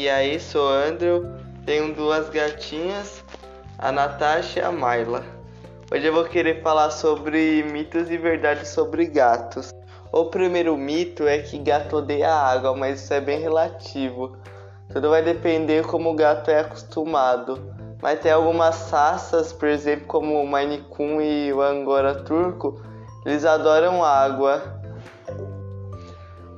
E aí, sou Andrew, tenho duas gatinhas, a Natasha e a Marla. Hoje eu vou querer falar sobre mitos e verdades sobre gatos. O primeiro mito é que gato odeia água, mas isso é bem relativo. Tudo vai depender como o gato é acostumado. Mas tem algumas raças, por exemplo, como o Maine Coon e o Angora Turco, eles adoram água.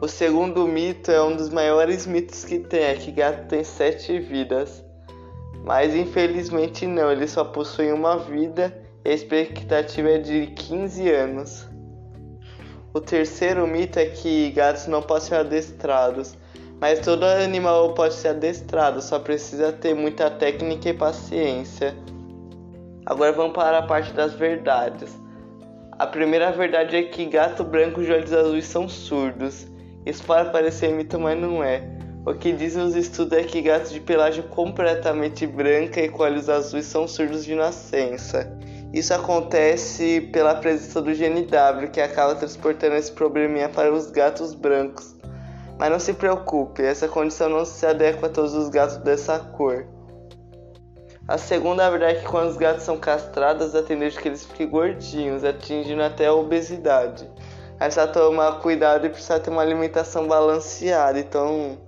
O segundo mito é um dos maiores mitos que tem, é que gato tem sete vidas. Mas infelizmente não, ele só possui uma vida e a expectativa é de 15 anos. O terceiro mito é que gatos não podem ser adestrados. Mas todo animal pode ser adestrado, só precisa ter muita técnica e paciência. Agora vamos para a parte das verdades. A primeira verdade é que gato branco e olhos azuis são surdos. Isso pode parecer mito, mas não é. O que dizem os estudos é que gatos de pelagem completamente branca e com olhos azuis são surdos de nascença. Isso acontece pela presença do gene W, que acaba transportando esse probleminha para os gatos brancos. Mas não se preocupe, essa condição não se adequa a todos os gatos dessa cor. A segunda verdade é que quando os gatos são castrados, a tendência é que eles fiquem gordinhos, atingindo até a obesidade precisa tomar cuidado e precisa ter uma alimentação balanceada. Então,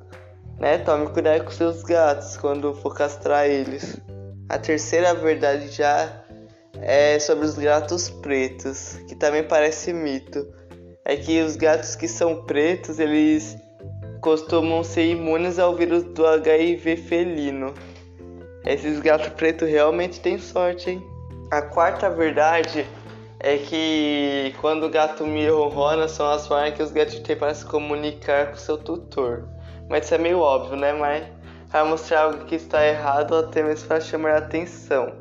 né, tome cuidado com seus gatos quando for castrar eles. A terceira verdade já é sobre os gatos pretos, que também parece mito. É que os gatos que são pretos, eles costumam ser imunes ao vírus do HIV felino. Esses gatos pretos realmente têm sorte, hein? A quarta verdade é que quando o gato mia ronrona são as formas que os gatos têm para se comunicar com seu tutor. Mas isso é meio óbvio, né? Mas para mostrar algo que está errado ou até mesmo para chamar a atenção.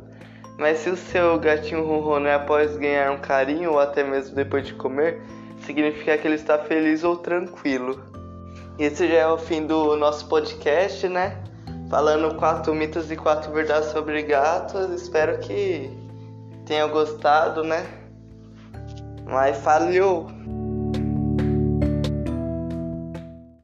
Mas se o seu gatinho ronrona é após ganhar um carinho ou até mesmo depois de comer, significa que ele está feliz ou tranquilo. Esse já é o fim do nosso podcast, né? Falando quatro mitos e quatro verdades sobre gatos. Espero que tenham gostado, né? Mas falhou.